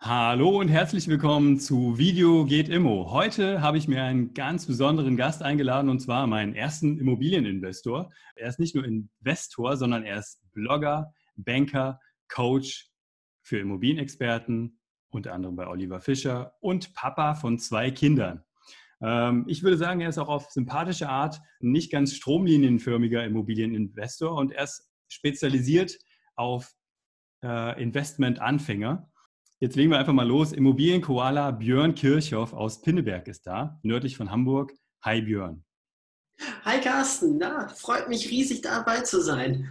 Hallo und herzlich willkommen zu Video geht Immo. Heute habe ich mir einen ganz besonderen Gast eingeladen und zwar meinen ersten Immobilieninvestor. Er ist nicht nur Investor, sondern er ist Blogger, Banker, Coach für Immobilienexperten, unter anderem bei Oliver Fischer und Papa von zwei Kindern. Ähm, ich würde sagen, er ist auch auf sympathische Art nicht ganz stromlinienförmiger Immobilieninvestor und er ist spezialisiert auf äh, Investmentanfänger. Jetzt legen wir einfach mal los. Immobilienkoala Björn Kirchhoff aus Pinneberg ist da, nördlich von Hamburg. Hi Björn. Hi Carsten, na, freut mich riesig dabei zu sein.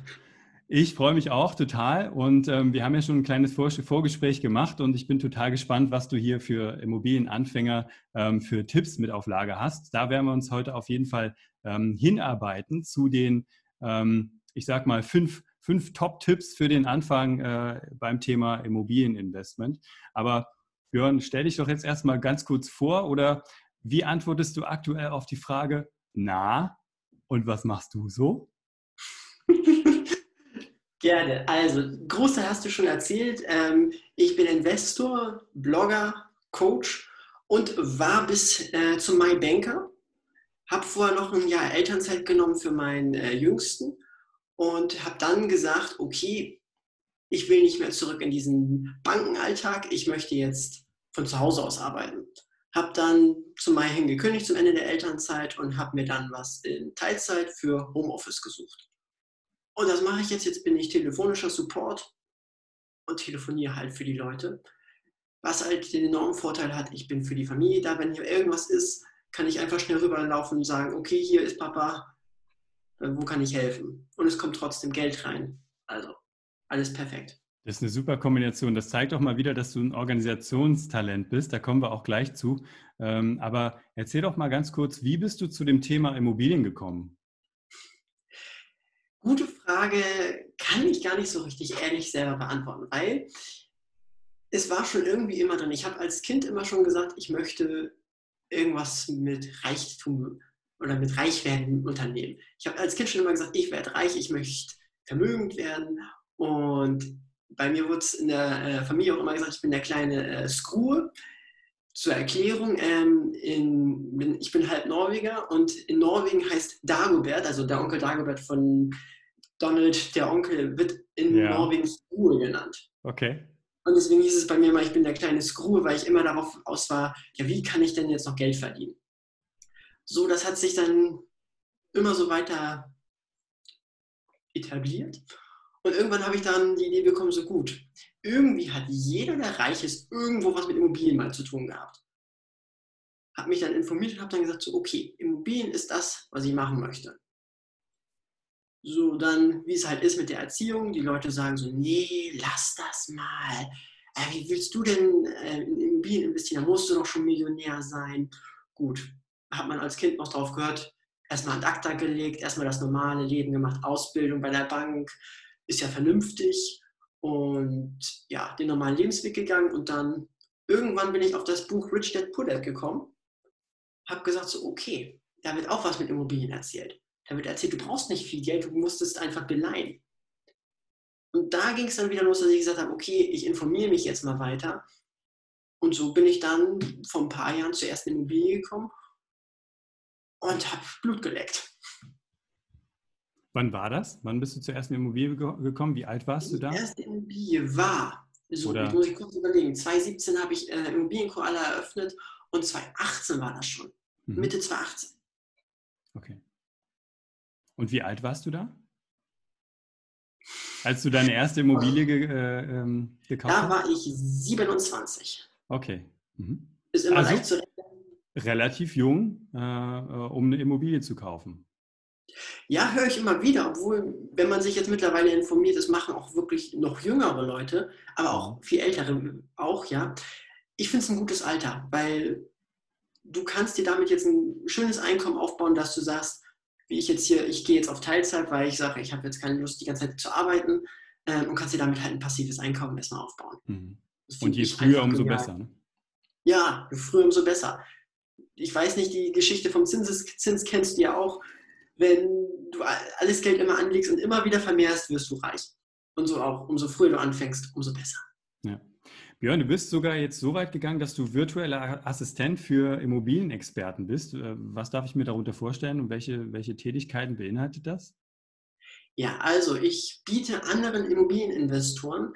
Ich freue mich auch total und ähm, wir haben ja schon ein kleines Vor Vorgespräch gemacht und ich bin total gespannt, was du hier für Immobilienanfänger ähm, für Tipps mit auf Lager hast. Da werden wir uns heute auf jeden Fall ähm, hinarbeiten zu den, ähm, ich sag mal, fünf fünf Top-Tipps für den Anfang äh, beim Thema Immobilieninvestment. Aber Björn, stell dich doch jetzt erstmal ganz kurz vor oder wie antwortest du aktuell auf die Frage, na, und was machst du so? Gerne. Also, Großteil hast du schon erzählt. Ähm, ich bin Investor, Blogger, Coach und war bis äh, zum Mai Banker. Habe vorher noch ein Jahr Elternzeit genommen für meinen äh, Jüngsten und habe dann gesagt, okay, ich will nicht mehr zurück in diesen Bankenalltag, ich möchte jetzt von zu Hause aus arbeiten. Habe dann zum Mai hin gekündigt zum Ende der Elternzeit und habe mir dann was in Teilzeit für Homeoffice gesucht. Und das mache ich jetzt. Jetzt bin ich telefonischer Support und telefoniere halt für die Leute. Was halt den enormen Vorteil hat, ich bin für die Familie da. Wenn hier irgendwas ist, kann ich einfach schnell rüberlaufen und sagen, okay, hier ist Papa, wo kann ich helfen? Und es kommt trotzdem Geld rein. Also alles perfekt. Das ist eine super Kombination. Das zeigt auch mal wieder, dass du ein Organisationstalent bist. Da kommen wir auch gleich zu. Ähm, aber erzähl doch mal ganz kurz, wie bist du zu dem Thema Immobilien gekommen? Gute Frage, kann ich gar nicht so richtig ehrlich selber beantworten, weil es war schon irgendwie immer drin. Ich habe als Kind immer schon gesagt, ich möchte irgendwas mit Reichtum oder mit Reichwerden im Unternehmen. Ich habe als Kind schon immer gesagt, ich werde reich, ich möchte vermögend werden. Und bei mir wurde es in der äh, Familie auch immer gesagt, ich bin der kleine äh, Skruhe. Zur Erklärung, ähm, in, bin, ich bin halb Norweger und in Norwegen heißt Dagobert, also der Onkel Dagobert von Donald, der Onkel, wird in ja. Norwegen Skruhe genannt. Okay. Und deswegen hieß es bei mir immer, ich bin der kleine Skruhe, weil ich immer darauf aus war, ja, wie kann ich denn jetzt noch Geld verdienen? So, das hat sich dann immer so weiter etabliert. Und irgendwann habe ich dann die Idee bekommen, so gut, irgendwie hat jeder, der reich ist, irgendwo was mit Immobilien mal zu tun gehabt. Habe mich dann informiert und habe dann gesagt, so, okay, Immobilien ist das, was ich machen möchte. So, dann, wie es halt ist mit der Erziehung, die Leute sagen so, nee, lass das mal. Äh, wie willst du denn äh, in Immobilien investieren? Da musst du doch schon Millionär sein. Gut, hat man als Kind noch drauf gehört, erstmal ad acta gelegt, erstmal das normale Leben gemacht, Ausbildung bei der Bank, ist ja vernünftig und ja, den normalen Lebensweg gegangen und dann irgendwann bin ich auf das Buch Rich Dad Poor Dad gekommen, habe gesagt so, okay, da wird auch was mit Immobilien erzählt. Da wird erzählt, du brauchst nicht viel Geld, du musstest einfach beleihen. Und da ging es dann wieder los, dass ich gesagt habe, okay, ich informiere mich jetzt mal weiter. Und so bin ich dann vor ein paar Jahren zur ersten Immobilie gekommen und habe Blut geleckt. Wann war das? Wann bist du zur ersten Immobilie gekommen? Wie alt warst du da? Die erste Immobilie war, so Oder? muss ich kurz überlegen, 2017 habe ich äh, Immobilienkoala eröffnet und 2018 war das schon. Mhm. Mitte 2018. Okay. Und wie alt warst du da? Als du deine erste Immobilie ge, äh, ähm, gekauft hast? Da war ich 27. Okay. Mhm. Ist immer also, leicht zu relativ jung, äh, äh, um eine Immobilie zu kaufen. Ja, höre ich immer wieder, obwohl, wenn man sich jetzt mittlerweile informiert, das machen auch wirklich noch jüngere Leute, aber auch viel ältere auch, ja. Ich finde es ein gutes Alter, weil du kannst dir damit jetzt ein schönes Einkommen aufbauen, dass du sagst, wie ich jetzt hier, ich gehe jetzt auf Teilzeit, weil ich sage, ich habe jetzt keine Lust, die ganze Zeit zu arbeiten äh, und kannst dir damit halt ein passives Einkommen erstmal aufbauen. Mhm. Und je früher, umso genial. besser. Ne? Ja, je früher, umso besser. Ich weiß nicht, die Geschichte vom Zinseszins kennst du ja auch. Wenn du alles Geld immer anlegst und immer wieder vermehrst, wirst du reich. Und so auch, umso früher du anfängst, umso besser. Ja. Björn, du bist sogar jetzt so weit gegangen, dass du virtueller Assistent für Immobilienexperten bist. Äh, was darf ich mir darunter vorstellen und welche, welche Tätigkeiten beinhaltet das? Ja, also ich biete anderen Immobilieninvestoren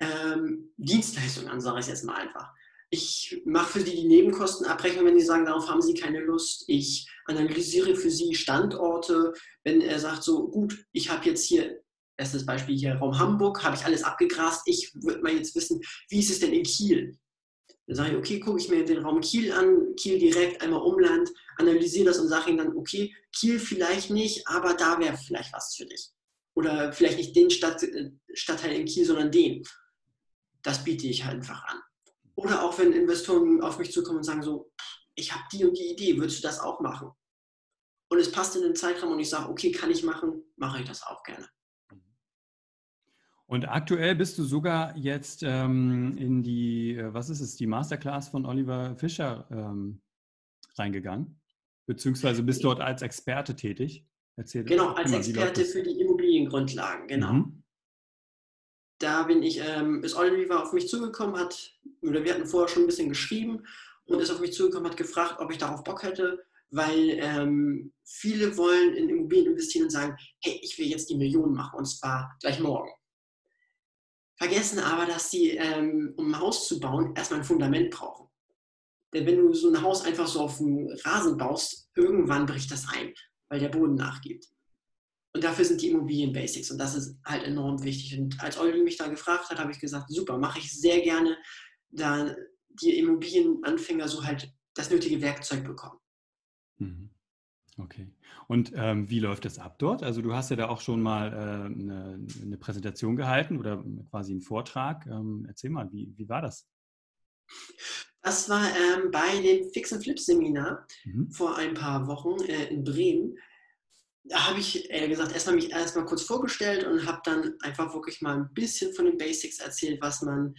ähm, Dienstleistungen an, sage ich jetzt mal einfach. Ich mache für die die Nebenkostenabrechnung, wenn die sagen, darauf haben sie keine Lust. Ich analysiere für sie Standorte. Wenn er sagt, so gut, ich habe jetzt hier Bestes Beispiel hier Raum Hamburg, habe ich alles abgegrast. Ich würde mal jetzt wissen, wie ist es denn in Kiel? Dann sage ich, okay, gucke ich mir den Raum Kiel an, Kiel direkt, einmal Umland, analysiere das und sage ihm dann, okay, Kiel vielleicht nicht, aber da wäre vielleicht was für dich. Oder vielleicht nicht den Stadt, äh, Stadtteil in Kiel, sondern den. Das biete ich halt einfach an. Oder auch wenn Investoren auf mich zukommen und sagen so, ich habe die und die Idee, würdest du das auch machen? Und es passt in den Zeitraum und ich sage, okay, kann ich machen, mache ich das auch gerne. Und aktuell bist du sogar jetzt ähm, in die, äh, was ist es, die Masterclass von Oliver Fischer ähm, reingegangen, beziehungsweise bist dort als Experte tätig. Erzähl genau, als Experte für die Immobiliengrundlagen, genau. Mhm. Da bin ich, ähm, ist Oliver auf mich zugekommen, hat, oder wir hatten vorher schon ein bisschen geschrieben und ist auf mich zugekommen, hat gefragt, ob ich darauf Bock hätte, weil ähm, viele wollen in Immobilien investieren und sagen, hey, ich will jetzt die Millionen machen und zwar gleich morgen vergessen aber, dass sie, ähm, um ein Haus zu bauen, erstmal ein Fundament brauchen. Denn wenn du so ein Haus einfach so auf dem Rasen baust, irgendwann bricht das ein, weil der Boden nachgibt. Und dafür sind die Immobilien-Basics und das ist halt enorm wichtig. Und als Olli mich da gefragt hat, habe ich gesagt, super, mache ich sehr gerne, da die Immobilienanfänger so halt das nötige Werkzeug bekommen. Mhm. Okay. Und ähm, wie läuft das ab dort? Also du hast ja da auch schon mal äh, eine, eine, Präsentation gehalten oder quasi einen Vortrag. Ähm, erzähl mal, wie, wie war das? Das war ähm, bei dem Fix and Flip Seminar mhm. vor ein paar Wochen äh, in Bremen. Da habe ich ehrlich gesagt erstmal mich erstmal kurz vorgestellt und habe dann einfach wirklich mal ein bisschen von den Basics erzählt, was man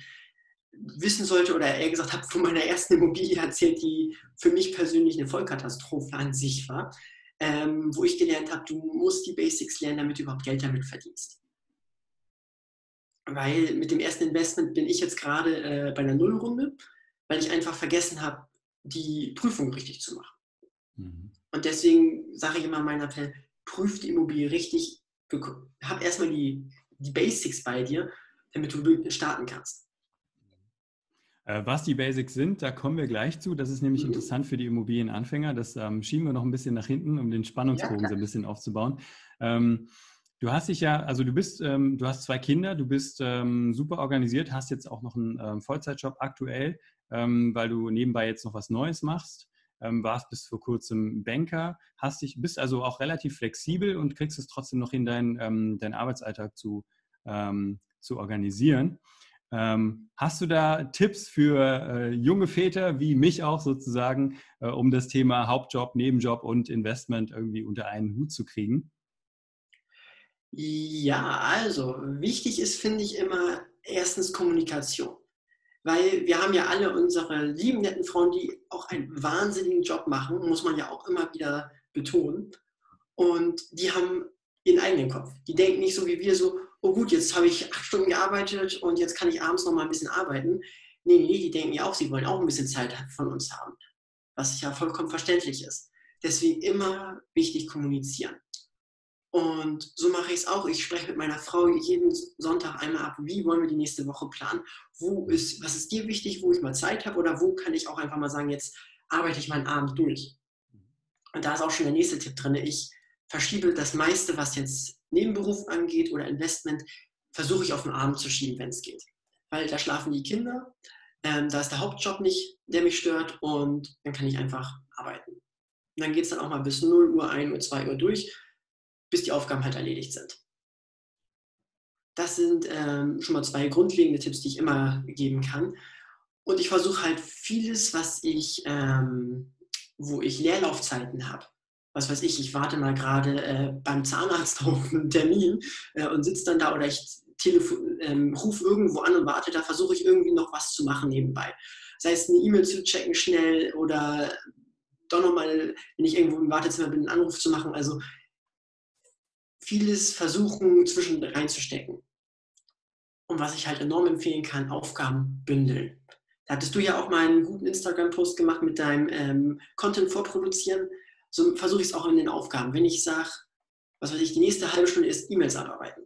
wissen sollte oder eher gesagt habe von meiner ersten Immobilie erzählt, die für mich persönlich eine Vollkatastrophe an sich war ähm, wo ich gelernt habe, du musst die Basics lernen, damit du überhaupt Geld damit verdienst. Weil mit dem ersten Investment bin ich jetzt gerade äh, bei einer Nullrunde, weil ich einfach vergessen habe, die Prüfung richtig zu machen. Mhm. Und deswegen sage ich immer meinen Appell, prüf die Immobilie richtig, hab erstmal die, die Basics bei dir, damit du starten kannst. Äh, was die Basics sind, da kommen wir gleich zu. Das ist nämlich mhm. interessant für die Immobilienanfänger. Das ähm, schieben wir noch ein bisschen nach hinten, um den Spannungsbogen ja, so ein bisschen aufzubauen. Ähm, du hast dich ja, also du bist, ähm, du hast zwei Kinder, du bist ähm, super organisiert, hast jetzt auch noch einen ähm, Vollzeitjob aktuell, ähm, weil du nebenbei jetzt noch was Neues machst. Warst bis vor kurzem Banker, hast dich, bist also auch relativ flexibel und kriegst es trotzdem noch in deinen dein Arbeitsalltag zu, zu organisieren. Ähm, hast du da Tipps für äh, junge Väter wie mich auch sozusagen, äh, um das Thema Hauptjob, Nebenjob und Investment irgendwie unter einen Hut zu kriegen? Ja, also wichtig ist, finde ich immer erstens Kommunikation. Weil wir haben ja alle unsere lieben, netten Frauen, die auch einen wahnsinnigen Job machen, muss man ja auch immer wieder betonen. Und die haben ihren eigenen Kopf. Die denken nicht so wie wir so, oh gut, jetzt habe ich acht Stunden gearbeitet und jetzt kann ich abends noch mal ein bisschen arbeiten. Nee, nee, die denken ja auch, sie wollen auch ein bisschen Zeit von uns haben, was ja vollkommen verständlich ist. Deswegen immer wichtig kommunizieren. Und so mache ich es auch. Ich spreche mit meiner Frau jeden Sonntag einmal ab, wie wollen wir die nächste Woche planen? Wo ist, was ist dir wichtig, wo ich mal Zeit habe oder wo kann ich auch einfach mal sagen, jetzt arbeite ich meinen Abend durch. Und da ist auch schon der nächste Tipp drin. Ich verschiebe das meiste, was jetzt Nebenberuf angeht oder Investment, versuche ich auf den Abend zu schieben, wenn es geht. Weil da schlafen die Kinder, ähm, da ist der Hauptjob nicht, der mich stört und dann kann ich einfach arbeiten. Und dann geht es dann auch mal bis 0 Uhr, 1 Uhr, 2 Uhr durch. Bis die Aufgaben halt erledigt sind. Das sind ähm, schon mal zwei grundlegende Tipps, die ich immer geben kann. Und ich versuche halt vieles, was ich, ähm, wo ich Leerlaufzeiten habe. Was weiß ich, ich warte mal gerade äh, beim Zahnarzt auf einen Termin äh, und sitze dann da oder ich ähm, rufe irgendwo an und warte, da versuche ich irgendwie noch was zu machen nebenbei. Sei es eine E-Mail zu checken schnell oder doch nochmal, wenn ich irgendwo im Wartezimmer bin, einen Anruf zu machen. Also vieles versuchen, zwischen reinzustecken. Und was ich halt enorm empfehlen kann, Aufgaben bündeln. Da hattest du ja auch mal einen guten Instagram-Post gemacht mit deinem ähm, Content vorproduzieren. So versuche ich es auch in den Aufgaben. Wenn ich sage, was weiß ich, die nächste halbe Stunde ist E-Mails abarbeiten,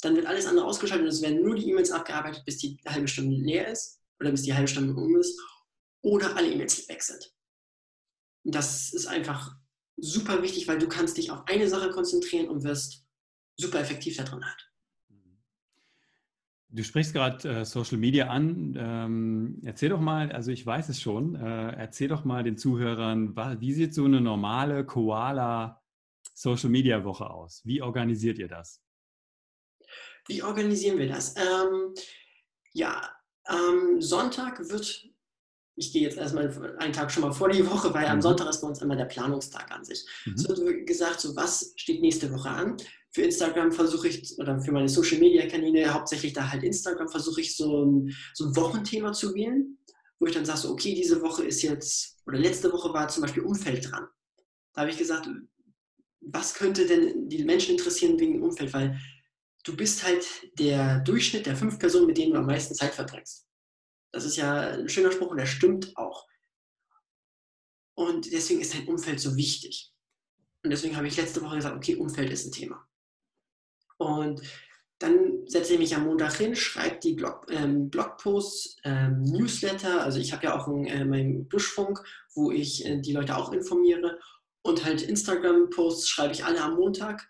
dann wird alles andere ausgeschaltet und es werden nur die E-Mails abgearbeitet, bis die halbe Stunde leer ist oder bis die halbe Stunde um ist oder alle E-Mails weg sind. Und das ist einfach super wichtig, weil du kannst dich auf eine Sache konzentrieren und wirst super effektiv da drin halt. Du sprichst gerade äh, Social Media an. Ähm, erzähl doch mal, also ich weiß es schon, äh, erzähl doch mal den Zuhörern, wie sieht so eine normale Koala Social Media Woche aus? Wie organisiert ihr das? Wie organisieren wir das? Ähm, ja, am Sonntag wird ich gehe jetzt erstmal einen Tag schon mal vor die Woche, weil am mhm. Sonntag ist bei uns immer der Planungstag an sich. Mhm. Es wird gesagt, so was steht nächste Woche an. Für Instagram versuche ich, oder für meine Social Media Kanäle, hauptsächlich da halt Instagram, versuche ich so ein, so ein Wochenthema zu wählen, wo ich dann sage, so, okay, diese Woche ist jetzt, oder letzte Woche war zum Beispiel Umfeld dran. Da habe ich gesagt, was könnte denn die Menschen interessieren wegen dem Umfeld? Weil du bist halt der Durchschnitt der fünf Personen, mit denen du am meisten Zeit verbringst. Das ist ja ein schöner Spruch und der stimmt auch. Und deswegen ist dein Umfeld so wichtig. Und deswegen habe ich letzte Woche gesagt, okay, Umfeld ist ein Thema. Und dann setze ich mich am Montag hin, schreibe die Blog, ähm, Blogposts, ähm, Newsletter. Also ich habe ja auch einen, äh, meinen Buschfunk, wo ich äh, die Leute auch informiere. Und halt Instagram-Posts schreibe ich alle am Montag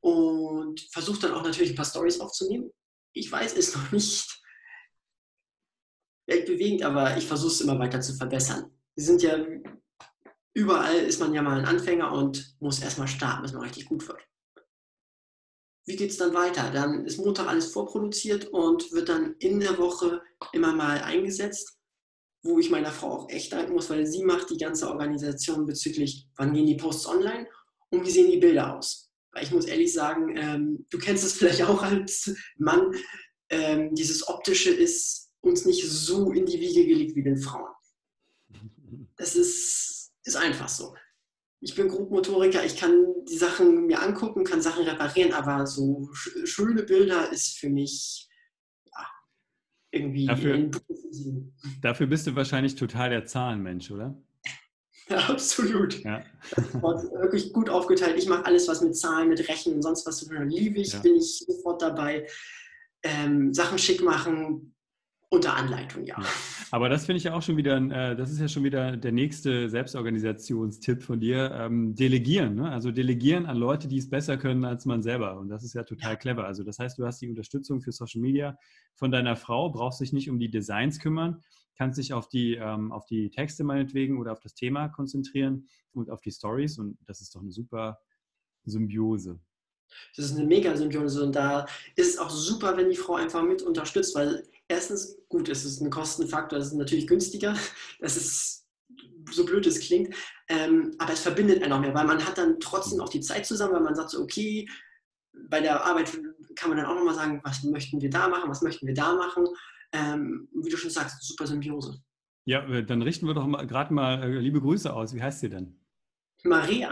und versuche dann auch natürlich ein paar Stories aufzunehmen. Ich weiß es noch nicht, weltbewegend, aber ich versuche es immer weiter zu verbessern. Wir sind ja, überall ist man ja mal ein Anfänger und muss erstmal starten, bis man richtig gut wird. Wie geht es dann weiter? Dann ist Montag alles vorproduziert und wird dann in der Woche immer mal eingesetzt, wo ich meiner Frau auch echt danken muss, weil sie macht die ganze Organisation bezüglich, wann gehen die Posts online und wie sehen die Bilder aus. Weil ich muss ehrlich sagen, ähm, du kennst es vielleicht auch als Mann, ähm, dieses Optische ist uns nicht so in die Wiege gelegt wie den Frauen. Das ist, ist einfach so. Ich bin Grobmotoriker, ich kann die Sachen mir angucken, kann Sachen reparieren, aber so schöne Bilder ist für mich ja, irgendwie dafür, dafür bist du wahrscheinlich total der Zahlenmensch, oder? Ja, absolut. Ja. wirklich gut aufgeteilt. Ich mache alles, was mit Zahlen, mit Rechnen und sonst was zu tun liebe ich, ja. bin ich sofort dabei. Ähm, Sachen schick machen, unter Anleitung, ja. Aber das finde ich ja auch schon wieder, äh, das ist ja schon wieder der nächste Selbstorganisationstipp von dir. Ähm, delegieren, ne? also delegieren an Leute, die es besser können als man selber. Und das ist ja total clever. Also das heißt, du hast die Unterstützung für Social Media von deiner Frau, brauchst dich nicht um die Designs kümmern, kannst dich auf die, ähm, auf die Texte meinetwegen oder auf das Thema konzentrieren und auf die Stories. Und das ist doch eine super Symbiose. Das ist eine Mega-Symbiose und da ist es auch super, wenn die Frau einfach mit unterstützt, weil erstens, gut, es ist ein Kostenfaktor, es ist natürlich günstiger, das ist so blöd es klingt, ähm, aber es verbindet einen auch mehr, weil man hat dann trotzdem auch die Zeit zusammen, weil man sagt so, okay, bei der Arbeit kann man dann auch nochmal sagen, was möchten wir da machen, was möchten wir da machen. Ähm, wie du schon sagst, super Symbiose. Ja, dann richten wir doch mal gerade mal äh, liebe Grüße aus. Wie heißt sie denn? Maria.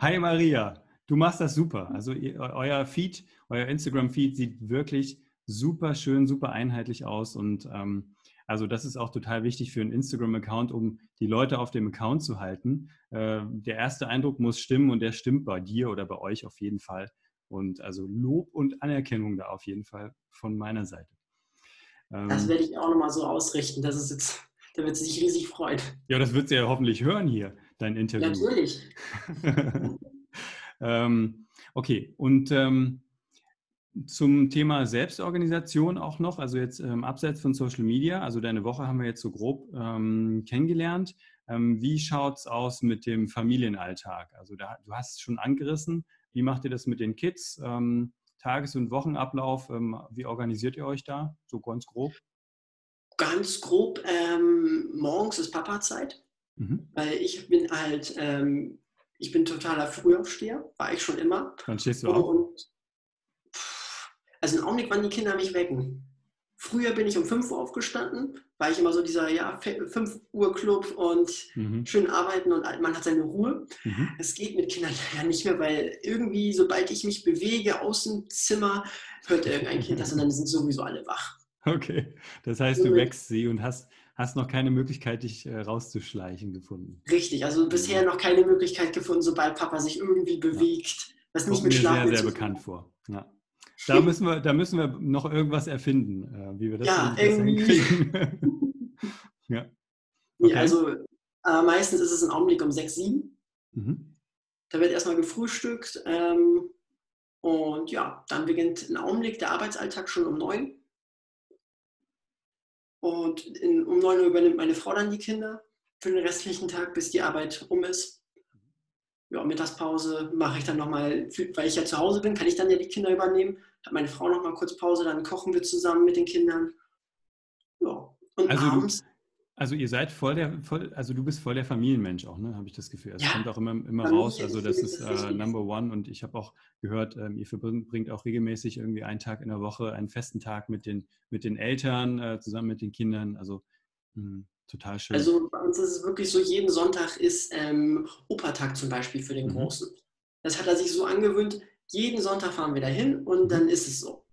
Hi Maria, du machst das super. Also euer Feed, euer Instagram-Feed sieht wirklich super schön, super einheitlich aus und ähm, also das ist auch total wichtig für einen Instagram-Account, um die Leute auf dem Account zu halten. Äh, der erste Eindruck muss stimmen und der stimmt bei dir oder bei euch auf jeden Fall. Und also Lob und Anerkennung da auf jeden Fall von meiner Seite. Ähm, das werde ich auch nochmal so ausrichten. Das ist jetzt, da wird sie sich riesig freuen. Ja, das wird sie ja hoffentlich hören hier, dein Interview. natürlich. ähm, okay, und ähm, zum Thema Selbstorganisation auch noch, also jetzt ähm, abseits von Social Media, also deine Woche haben wir jetzt so grob ähm, kennengelernt. Ähm, wie schaut es aus mit dem Familienalltag? Also da, du hast es schon angerissen, Wie macht ihr das mit den Kids? Ähm, Tages- und Wochenablauf, wie organisiert ihr euch da? So ganz grob? Ganz grob, morgens ist Papa-Zeit, mhm. weil ich bin halt, ähm, ich bin totaler Frühaufsteher, war ich schon immer. Dann stehst du auf? Und, also im Augenblick, wann die Kinder mich wecken. Früher bin ich um 5 Uhr aufgestanden, war ich immer so dieser ja, 5 Uhr Club und mhm. schön arbeiten und man hat seine Ruhe. Mhm. Es geht mit Kindern ja nicht mehr, weil irgendwie, sobald ich mich bewege aus dem Zimmer, hört irgendein Kind das und dann sind sowieso alle wach. Okay, das heißt, du wächst sie und hast, hast noch keine Möglichkeit, dich äh, rauszuschleichen gefunden. Richtig, also bisher noch keine Möglichkeit gefunden, sobald Papa sich irgendwie bewegt, ja. was nicht Kommt mit Schlafen sehr, sehr bekannt vor. Ja. Da müssen wir, da müssen wir noch irgendwas erfinden, äh, wie wir das ja, hinkriegen. ja. Okay. ja. Also äh, meistens ist es ein Augenblick um 6, 7. Mhm. Da wird erstmal gefrühstückt. Ähm, und ja, dann beginnt ein Augenblick der Arbeitsalltag schon um 9. Und in, um 9 Uhr übernimmt meine Frau dann die Kinder für den restlichen Tag, bis die Arbeit um ist ja, Mittagspause mache ich dann nochmal, weil ich ja zu Hause bin, kann ich dann ja die Kinder übernehmen. Hat meine Frau nochmal kurz Pause, dann kochen wir zusammen mit den Kindern. Ja. Und also abends. Also ihr seid voll der, voll, also du bist voll der Familienmensch auch, ne? Habe ich das Gefühl. Es ja. kommt auch immer, immer raus. Also das ist äh, Number One und ich habe auch gehört, ähm, ihr verbringt auch regelmäßig irgendwie einen Tag in der Woche, einen festen Tag mit den, mit den Eltern, äh, zusammen mit den Kindern. Also mh, hm, Total schön. Also bei uns ist es wirklich so, jeden Sonntag ist ähm, Opertag zum Beispiel für den mhm. Großen. Das hat er sich so angewöhnt, jeden Sonntag fahren wir dahin und mhm. dann ist es so.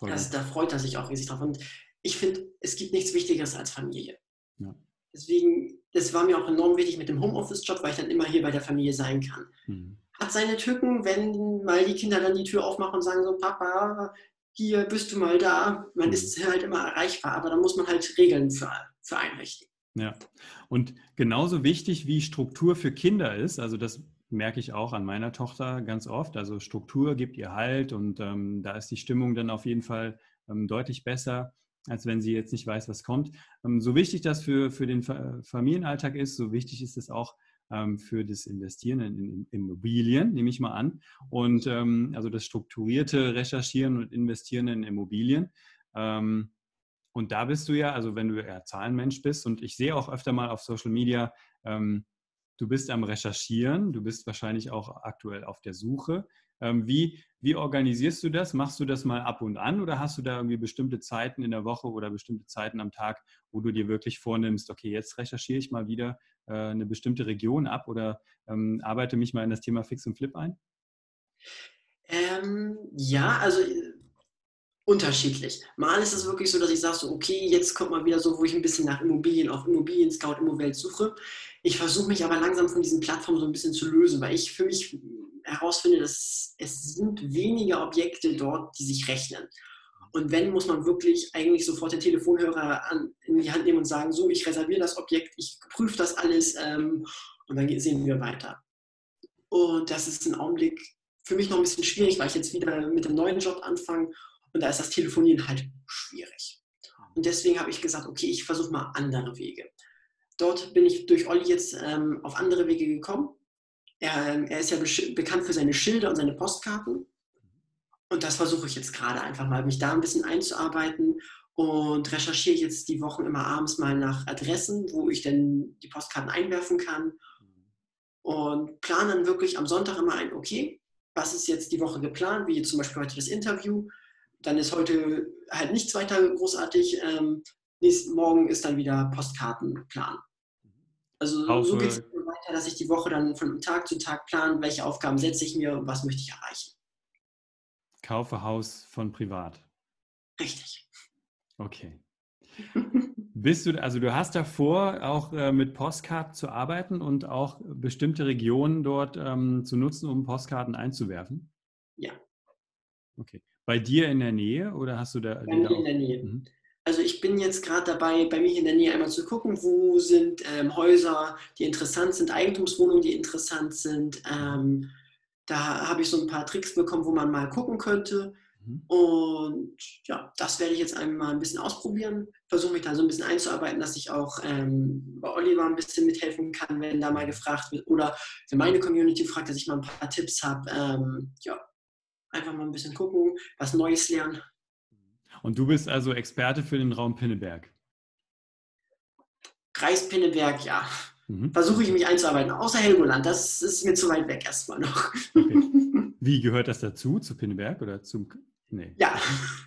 Das, da freut er sich auch riesig drauf. Und ich finde, es gibt nichts Wichtigeres als Familie. Ja. Deswegen, das war mir auch enorm wichtig mit dem Homeoffice-Job, weil ich dann immer hier bei der Familie sein kann. Mhm. Hat seine Tücken, wenn mal die Kinder dann die Tür aufmachen und sagen so, Papa, hier bist du mal da. Man mhm. ist halt immer erreichbar, aber da muss man halt Regeln für für einrichten. Ja, und genauso wichtig wie Struktur für Kinder ist, also das merke ich auch an meiner Tochter ganz oft, also Struktur gibt ihr Halt und ähm, da ist die Stimmung dann auf jeden Fall ähm, deutlich besser, als wenn sie jetzt nicht weiß, was kommt. Ähm, so wichtig das für, für den Familienalltag ist, so wichtig ist es auch ähm, für das Investieren in, Immobilien, nehme ich mal an. Und ähm, also das strukturierte Recherchieren und Investieren in Immobilien. Und da bist du ja, also wenn du eher Zahlenmensch bist und ich sehe auch öfter mal auf Social Media, du bist am Recherchieren, du bist wahrscheinlich auch aktuell auf der Suche. Ähm, wie, wie organisierst du das? Machst du das mal ab und an oder hast du da irgendwie bestimmte Zeiten in der Woche oder bestimmte Zeiten am Tag, wo du dir wirklich vornimmst, okay, jetzt recherchiere ich mal wieder äh, eine bestimmte Region ab oder ähm, arbeite mich mal in das Thema Fix und Flip ein? Ähm, ja, also unterschiedlich. Mal ist es wirklich so, dass ich sage so, okay, jetzt kommt mal wieder so, wo ich ein bisschen nach Immobilien, auf Immobilien Scout, Immowelt suche. Ich versuche mich aber langsam von diesen Plattformen so ein bisschen zu lösen, weil ich für mich herausfinde, dass es sind weniger Objekte dort, die sich rechnen. Und wenn, muss man wirklich eigentlich sofort den Telefonhörer an, in die Hand nehmen und sagen, so, ich reserviere das Objekt, ich prüfe das alles ähm, und dann sehen wir weiter. Und das ist ein Augenblick für mich noch ein bisschen schwierig, weil ich jetzt wieder mit dem neuen Job anfange und da ist das Telefonieren halt schwierig. Und deswegen habe ich gesagt, okay, ich versuche mal andere Wege. Dort bin ich durch Olli jetzt ähm, auf andere Wege gekommen. Er, ähm, er ist ja bekannt für seine Schilder und seine Postkarten. Und das versuche ich jetzt gerade einfach mal, mich da ein bisschen einzuarbeiten und recherchiere jetzt die Wochen immer abends mal nach Adressen, wo ich denn die Postkarten einwerfen kann. Und plane dann wirklich am Sonntag immer ein, okay, was ist jetzt die Woche geplant, wie zum Beispiel heute das Interview dann ist heute halt nichts weiter großartig. Ähm, nächsten Morgen ist dann wieder Postkartenplan. Also Haufe. so geht weiter, dass ich die Woche dann von Tag zu Tag plane, welche Aufgaben setze ich mir und was möchte ich erreichen. Kaufe Haus von privat. Richtig. Okay. Bist du, also du hast davor auch äh, mit Postkarten zu arbeiten und auch bestimmte Regionen dort ähm, zu nutzen, um Postkarten einzuwerfen? Ja. Okay. Bei dir in der Nähe oder hast du da? Bei mir in der Nähe. Mhm. Also ich bin jetzt gerade dabei, bei mir in der Nähe einmal zu gucken, wo sind ähm, Häuser, die interessant sind, Eigentumswohnungen, die interessant sind. Ähm, da habe ich so ein paar Tricks bekommen, wo man mal gucken könnte. Mhm. Und ja, das werde ich jetzt einmal ein bisschen ausprobieren. Versuche mich da so ein bisschen einzuarbeiten, dass ich auch ähm, bei Oliver ein bisschen mithelfen kann, wenn da mal gefragt wird. Oder wenn meine Community fragt, dass ich mal ein paar Tipps habe. Ähm, ja, einfach mal ein bisschen gucken, was Neues lernen. Und du bist also Experte für den Raum Pinneberg? Kreis Pinneberg, ja. Mhm. Versuche ich mich einzuarbeiten. Außer Helgoland, das ist mir zu weit weg erstmal noch. Okay. Wie gehört das dazu, zu Pinneberg oder zum. Nee. Ja,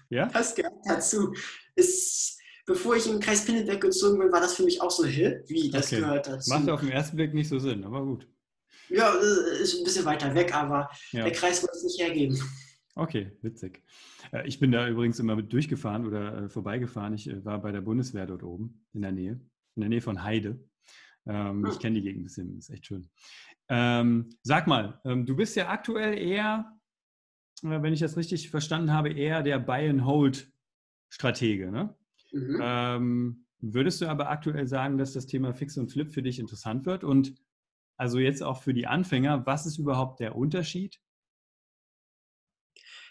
ja? das gehört dazu. Ist, bevor ich im Kreis Pinneberg gezogen bin, war das für mich auch so hip, wie das okay. gehört dazu. Macht auf den ersten Blick nicht so Sinn, aber gut. Ja, ist ein bisschen weiter weg, aber ja. der Kreis wollte es nicht hergeben. Okay, witzig. Äh, ich bin da übrigens immer mit durchgefahren oder äh, vorbeigefahren. Ich äh, war bei der Bundeswehr dort oben in der Nähe, in der Nähe von Heide. Ähm, hm. Ich kenne die Gegend ein bisschen, ist echt schön. Ähm, sag mal, ähm, du bist ja aktuell eher, wenn ich das richtig verstanden habe, eher der Buy-and-Hold-Stratege. Ne? Mhm. Würdest du aber aktuell sagen, dass das Thema Fix und Flip für dich interessant wird? Und also jetzt auch für die Anfänger, was ist überhaupt der Unterschied?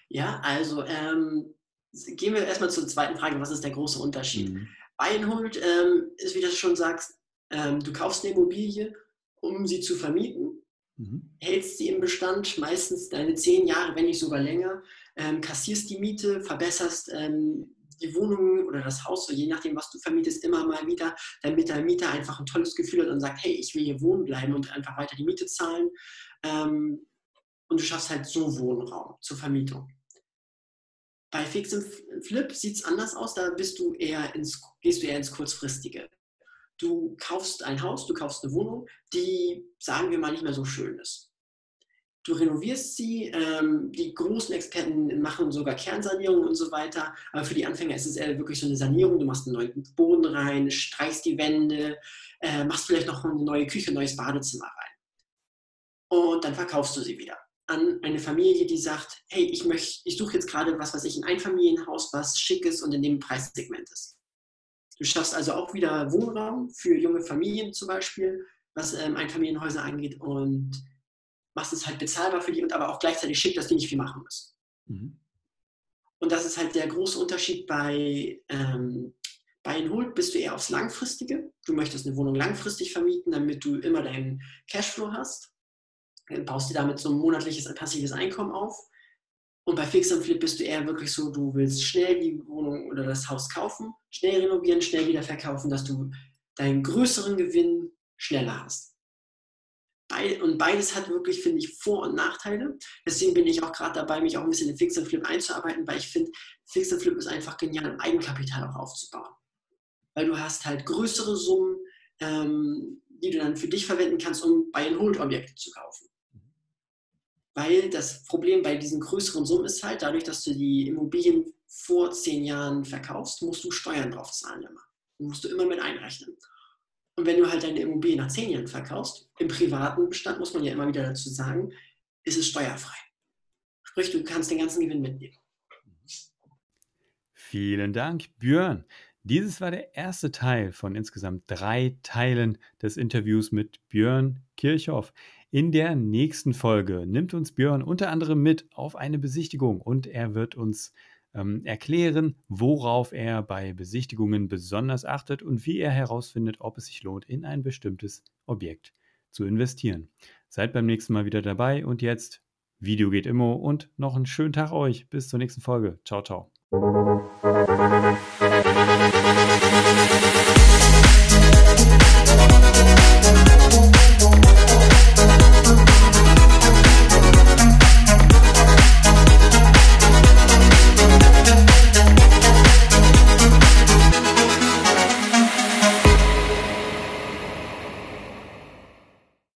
Ja, also ähm, gehen wir erstmal zur zweiten Frage, was ist der große Unterschied? Mhm. Buy and Hold ähm, ist, wie du schon sagst, ähm, du kaufst eine Immobilie, um sie zu vermieten, mhm. hältst sie im Bestand, meistens deine zehn Jahre, wenn nicht sogar länger, ähm, kassierst die Miete, verbesserst ähm, die Wohnung oder das Haus, je nachdem, was du vermietest, immer mal wieder, damit der Mieter einfach ein tolles Gefühl hat und sagt, hey, ich will hier wohnen bleiben und einfach weiter die Miete zahlen. Ähm, und du schaffst halt so Wohnraum zur Vermietung. Bei Fix und Flip sieht es anders aus, da bist du eher ins, gehst du eher ins Kurzfristige. Du kaufst ein Haus, du kaufst eine Wohnung, die, sagen wir mal, nicht mehr so schön ist. Du renovierst sie, ähm, die großen Experten machen sogar Kernsanierung und so weiter, aber für die Anfänger ist es eher wirklich so eine Sanierung. Du machst einen neuen Boden rein, streichst die Wände, äh, machst vielleicht noch eine neue Küche, ein neues Badezimmer rein. Und dann verkaufst du sie wieder an eine Familie, die sagt, hey, ich möchte, ich suche jetzt gerade was, was ich ein Einfamilienhaus, was schick ist und in dem Preissegment ist. Du schaffst also auch wieder Wohnraum für junge Familien zum Beispiel, was ähm, Einfamilienhäuser angeht und machst es halt bezahlbar für die und aber auch gleichzeitig schick, dass die nicht viel machen müssen. Mhm. Und das ist halt der große Unterschied bei, ähm, bei Inhold bist du eher aufs Langfristige. Du möchtest eine Wohnung langfristig vermieten, damit du immer deinen Cashflow hast baust dir damit so ein monatliches passives Einkommen auf. Und bei Fix and Flip bist du eher wirklich so, du willst schnell die Wohnung oder das Haus kaufen, schnell renovieren, schnell wieder verkaufen, dass du deinen größeren Gewinn schneller hast. Und beides hat wirklich, finde ich, Vor- und Nachteile. Deswegen bin ich auch gerade dabei, mich auch ein bisschen in Fix and Flip einzuarbeiten, weil ich finde, Fix and Flip ist einfach genial, um Eigenkapital auch aufzubauen. Weil du hast halt größere Summen, ähm, die du dann für dich verwenden kannst, um Buy-and-Hold-Objekte zu kaufen. Weil das Problem bei diesen größeren Summen ist halt, dadurch, dass du die Immobilien vor zehn Jahren verkaufst, musst du Steuern drauf zahlen immer. Die musst du immer mit einrechnen. Und wenn du halt deine Immobilie nach zehn Jahren verkaufst, im privaten Bestand muss man ja immer wieder dazu sagen, ist es steuerfrei. Sprich, du kannst den ganzen Gewinn mitnehmen. Vielen Dank, Björn. Dieses war der erste Teil von insgesamt drei Teilen des Interviews mit Björn Kirchhoff. In der nächsten Folge nimmt uns Björn unter anderem mit auf eine Besichtigung und er wird uns ähm, erklären, worauf er bei Besichtigungen besonders achtet und wie er herausfindet, ob es sich lohnt, in ein bestimmtes Objekt zu investieren. Seid beim nächsten Mal wieder dabei und jetzt Video geht immer und noch einen schönen Tag euch. Bis zur nächsten Folge. Ciao, ciao.